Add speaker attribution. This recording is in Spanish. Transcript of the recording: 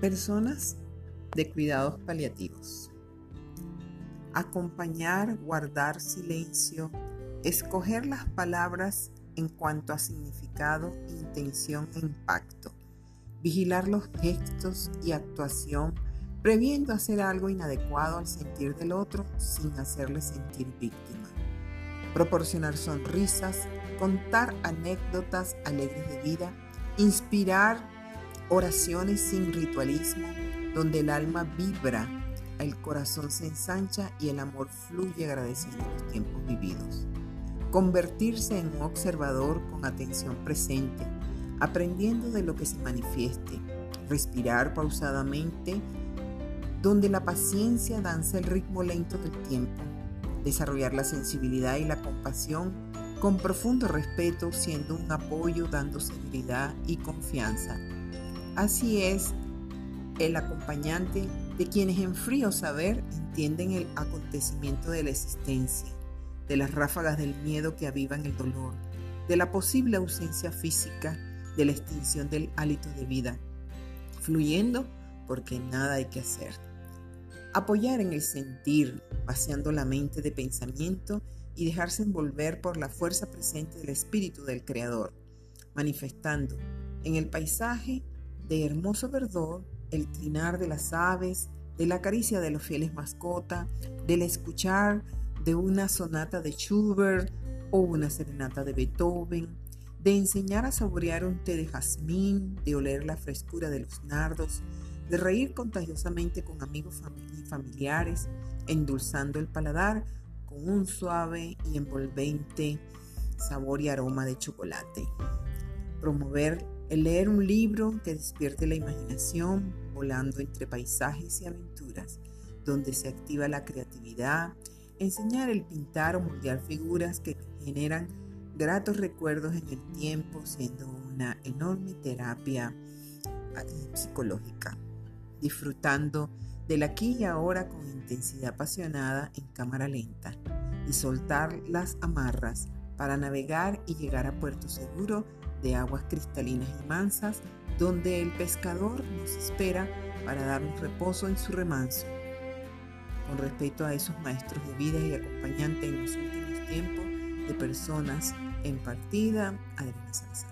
Speaker 1: Personas de cuidados paliativos. Acompañar, guardar silencio, escoger las palabras en cuanto a significado, intención e impacto. Vigilar los gestos y actuación, previendo hacer algo inadecuado al sentir del otro sin hacerle sentir víctima. Proporcionar sonrisas, contar anécdotas alegres de vida, inspirar Oraciones sin ritualismo, donde el alma vibra, el corazón se ensancha y el amor fluye agradeciendo los tiempos vividos. Convertirse en un observador con atención presente, aprendiendo de lo que se manifieste. Respirar pausadamente, donde la paciencia danza el ritmo lento del tiempo. Desarrollar la sensibilidad y la compasión con profundo respeto, siendo un apoyo, dando seguridad y confianza Así es el acompañante de quienes en frío saber entienden el acontecimiento de la existencia, de las ráfagas del miedo que avivan el dolor, de la posible ausencia física, de la extinción del hálito de vida, fluyendo porque nada hay que hacer. Apoyar en el sentir, vaciando la mente de pensamiento y dejarse envolver por la fuerza presente del espíritu del Creador, manifestando en el paisaje de hermoso verdor, el trinar de las aves, de la caricia de los fieles mascotas, del escuchar de una sonata de Schubert o una serenata de Beethoven, de enseñar a saborear un té de jazmín, de oler la frescura de los nardos, de reír contagiosamente con amigos y familiares, endulzando el paladar con un suave y envolvente sabor y aroma de chocolate. Promover el leer un libro que despierte la imaginación, volando entre paisajes y aventuras, donde se activa la creatividad, enseñar el pintar o moldear figuras que generan gratos recuerdos en el tiempo, siendo una enorme terapia eh, psicológica, disfrutando del aquí y ahora con intensidad apasionada en cámara lenta y soltar las amarras para navegar y llegar a puerto seguro de aguas cristalinas y mansas, donde el pescador nos espera para darnos reposo en su remanso. Con respecto a esos maestros de vida y acompañantes en los últimos tiempos de personas en partida, Adriana Salazar.